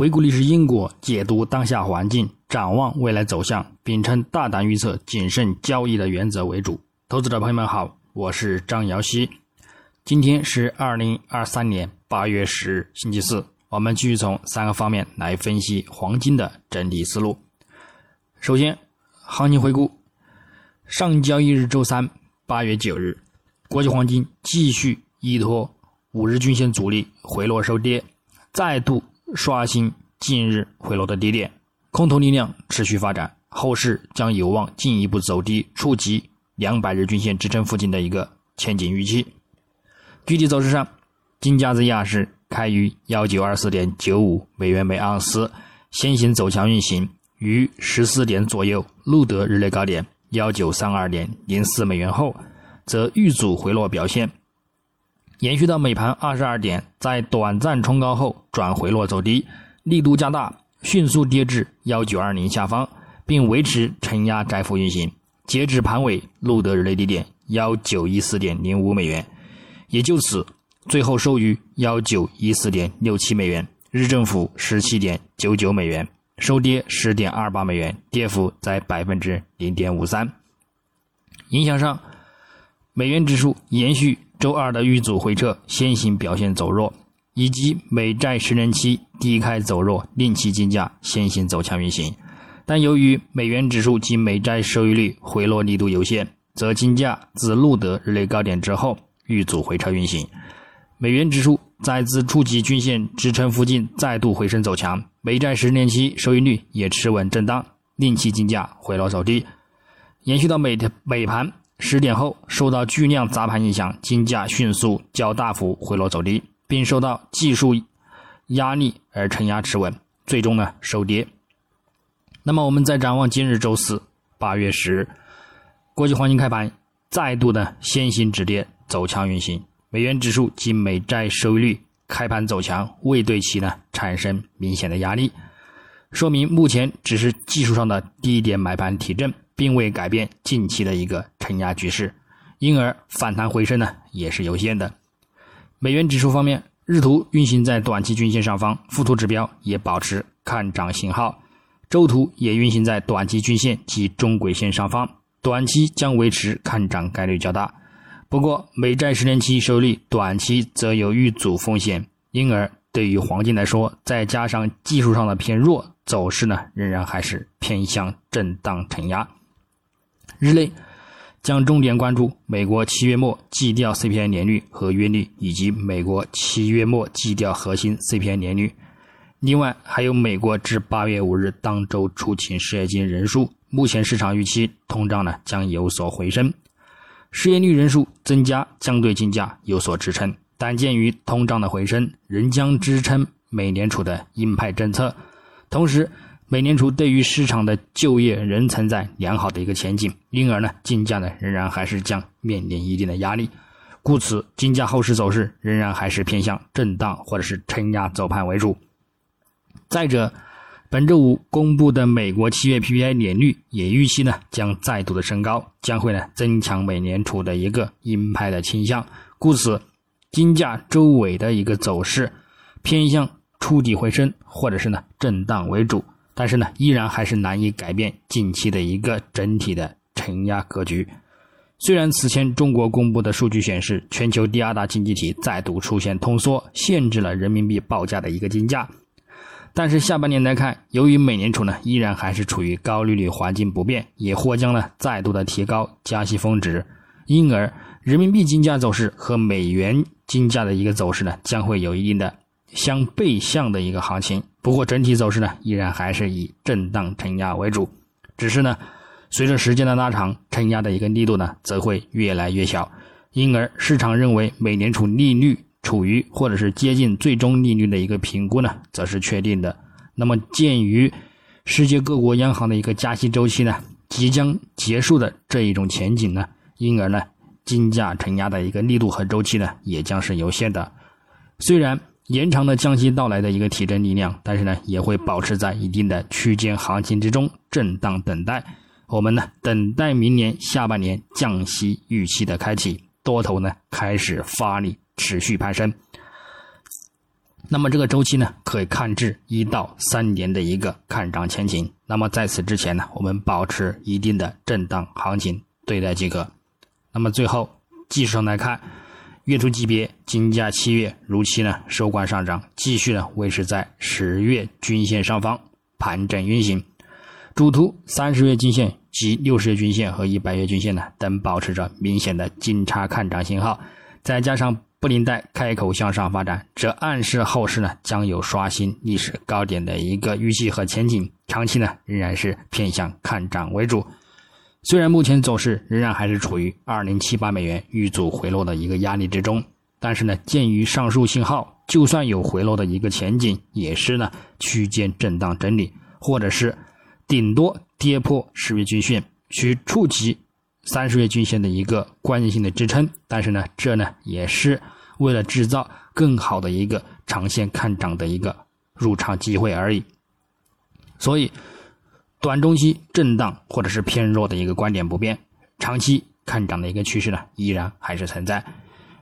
回顾历史因果，解读当下环境，展望未来走向，秉承大胆预测、谨慎交易的原则为主。投资者朋友们好，我是张瑶希。今天是二零二三年八月十日，星期四。我们继续从三个方面来分析黄金的整体思路。首先，行情回顾：上交易日周三，八月九日，国际黄金继续依托五日均线阻力回落收跌，再度。刷新近日回落的低点，空头力量持续发展，后市将有望进一步走低，触及两百日均线支撑附近的一个前景预期。具体走势上，金价在亚市开于幺九二四点九五美元每盎司，先行走强运行，于十四点左右录得日内高点幺九三二点零四美元后，则遇阻回落表现。延续到美盘二十二点，在短暂冲高后转回落走低，力度加大，迅速跌至幺九二零下方，并维持承压窄幅运行。截止盘尾录得日内低点幺九一四点零五美元，也就此最后收于幺九一四点六七美元，日振幅十七点九九美元，收跌十点二八美元，跌幅在百分之零点五三。影响上，美元指数延续。周二的遇阻回撤先行表现走弱，以及美债十年期低开走弱，令其金价先行走强运行。但由于美元指数及美债收益率回落力度有限，则金价自录得日内高点之后遇阻回撤运行。美元指数再次触及均线支撑附近，再度回升走强，美债十年期收益率也持稳震荡，令其金价回落走低。延续到美美盘。十点后，受到巨量砸盘影响，金价迅速较大幅回落走低，并受到技术压力而承压持稳，最终呢收跌。那么，我们再展望今日周四八月十日，国际黄金开盘再度的先行止跌走强运行，美元指数及美债收益率开盘走强，未对其呢产生明显的压力，说明目前只是技术上的低点买盘提振。并未改变近期的一个承压局势，因而反弹回升呢也是有限的。美元指数方面，日图运行在短期均线上方，附图指标也保持看涨信号，周图也运行在短期均线及中轨线上方，短期将维持看涨概率较大。不过，美债十年期收益率短期则有遇阻风险，因而对于黄金来说，再加上技术上的偏弱走势呢，仍然还是偏向震荡承压。日内将重点关注美国七月末基调 CPI 年率和月率，以及美国七月末基调核心 CPI 年率。另外，还有美国至八月五日当周出勤失业金人数。目前市场预期通胀呢将有所回升，失业率人数增加将对金价有所支撑。但鉴于通胀的回升仍将支撑美联储的鹰派政策，同时。美联储对于市场的就业仍存在良好的一个前景，因而呢，金价呢仍然还是将面临一定的压力，故此金价后市走势仍然还是偏向震荡或者是承压走盘为主。再者，本周五公布的美国七月 PPI 年率也预期呢将再度的升高，将会呢增强美联储的一个鹰派的倾向，故此金价周尾的一个走势偏向触底回升或者是呢震荡为主。但是呢，依然还是难以改变近期的一个整体的承压格局。虽然此前中国公布的数据显示，全球第二大经济体再度出现通缩，限制了人民币报价的一个金价，但是下半年来看，由于美联储呢依然还是处于高利率环境不变，也或将呢再度的提高加息峰值，因而人民币金价走势和美元金价的一个走势呢将会有一定的相背向的一个行情。不过整体走势呢，依然还是以震荡承压为主，只是呢，随着时间的拉长，承压的一个力度呢，则会越来越小，因而市场认为美联储利率处于或者是接近最终利率的一个评估呢，则是确定的。那么鉴于世界各国央行的一个加息周期呢，即将结束的这一种前景呢，因而呢，金价承压的一个力度和周期呢，也将是有限的，虽然。延长了降息到来的一个提振力量，但是呢，也会保持在一定的区间行情之中震荡等待。我们呢，等待明年下半年降息预期的开启，多头呢开始发力，持续攀升。那么这个周期呢，可以看至一到三年的一个看涨前景。那么在此之前呢，我们保持一定的震荡行情对待即可。那么最后技术上来看，月图级别金价七月如期呢收官上涨，继续呢维持在十月均线上方盘整运行。主图三十月均线及六十日均线和一百月均线呢等保持着明显的金叉看涨信号，再加上。布林带开口向上发展，这暗示后市呢将有刷新历史高点的一个预期和前景。长期呢仍然是偏向看涨为主。虽然目前走势仍然还是处于二零七八美元遇阻回落的一个压力之中，但是呢，鉴于上述信号，就算有回落的一个前景，也是呢区间震荡整理，或者是顶多跌破十月均线去触及。三十月均线的一个关键性的支撑，但是呢，这呢也是为了制造更好的一个长线看涨的一个入场机会而已。所以，短中期震荡或者是偏弱的一个观点不变，长期看涨的一个趋势呢依然还是存在。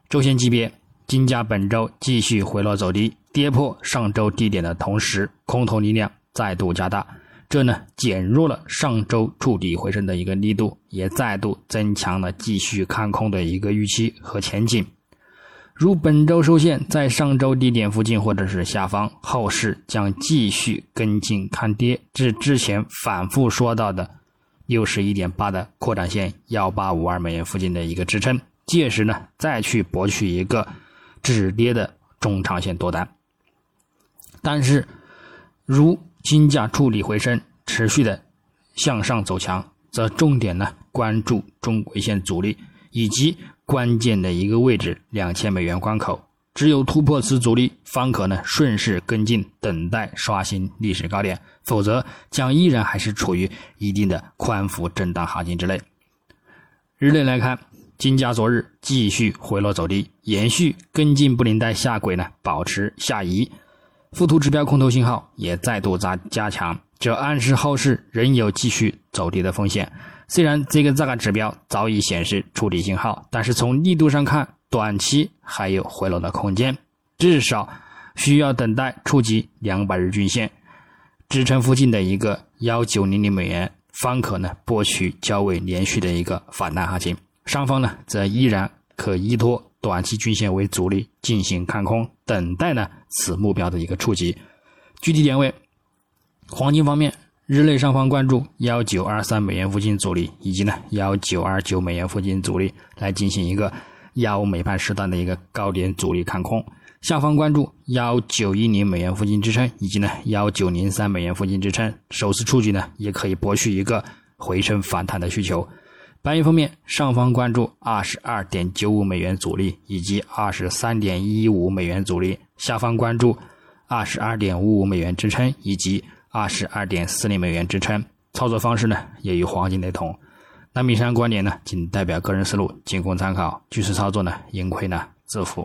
周线级别，金价本周继续回落走低，跌破上周低点的同时，空头力量再度加大。这呢减弱了上周触底回升的一个力度，也再度增强了继续看空的一个预期和前景。如本周收线在上周低点附近或者是下方，后市将继续跟进看跌至之前反复说到的六十一点八的扩展线幺八五二美元附近的一个支撑，届时呢再去博取一个止跌的中长线多单。但是如金价触底回升，持续的向上走强，则重点呢关注中轨线阻力以及关键的一个位置两千美元关口。只有突破此阻力，方可呢顺势跟进，等待刷新历史高点。否则将依然还是处于一定的宽幅震荡行情之内。日内来看，金价昨日继续回落走低，延续跟进布林带下轨呢，保持下移。附图指标空头信号也再度加加强，这暗示后市仍有继续走低的风险。虽然这个这个指标早已显示触底信号，但是从力度上看，短期还有回落的空间，至少需要等待触及两百日均线支撑附近的一个幺九零零美元，方可呢博取较为连续的一个反弹行情。上方呢则依然可依托。短期均线为阻力进行看空，等待呢此目标的一个触及。具体点位，黄金方面，日内上方关注幺九二三美元附近阻力，以及呢幺九二九美元附近阻力，来进行一个幺美盘时段的一个高点阻力看空。下方关注幺九一零美元附近支撑，以及呢幺九零三美元附近支撑，首次触及呢也可以博取一个回升反弹的需求。白银方面，上方关注二十二点九五美元阻力以及二十三点一五美元阻力，下方关注二十二点五五美元支撑以及二十二点四零美元支撑。操作方式呢，也与黄金雷同。那米山观点呢，仅代表个人思路，仅供参考。据此操作呢，盈亏呢自负。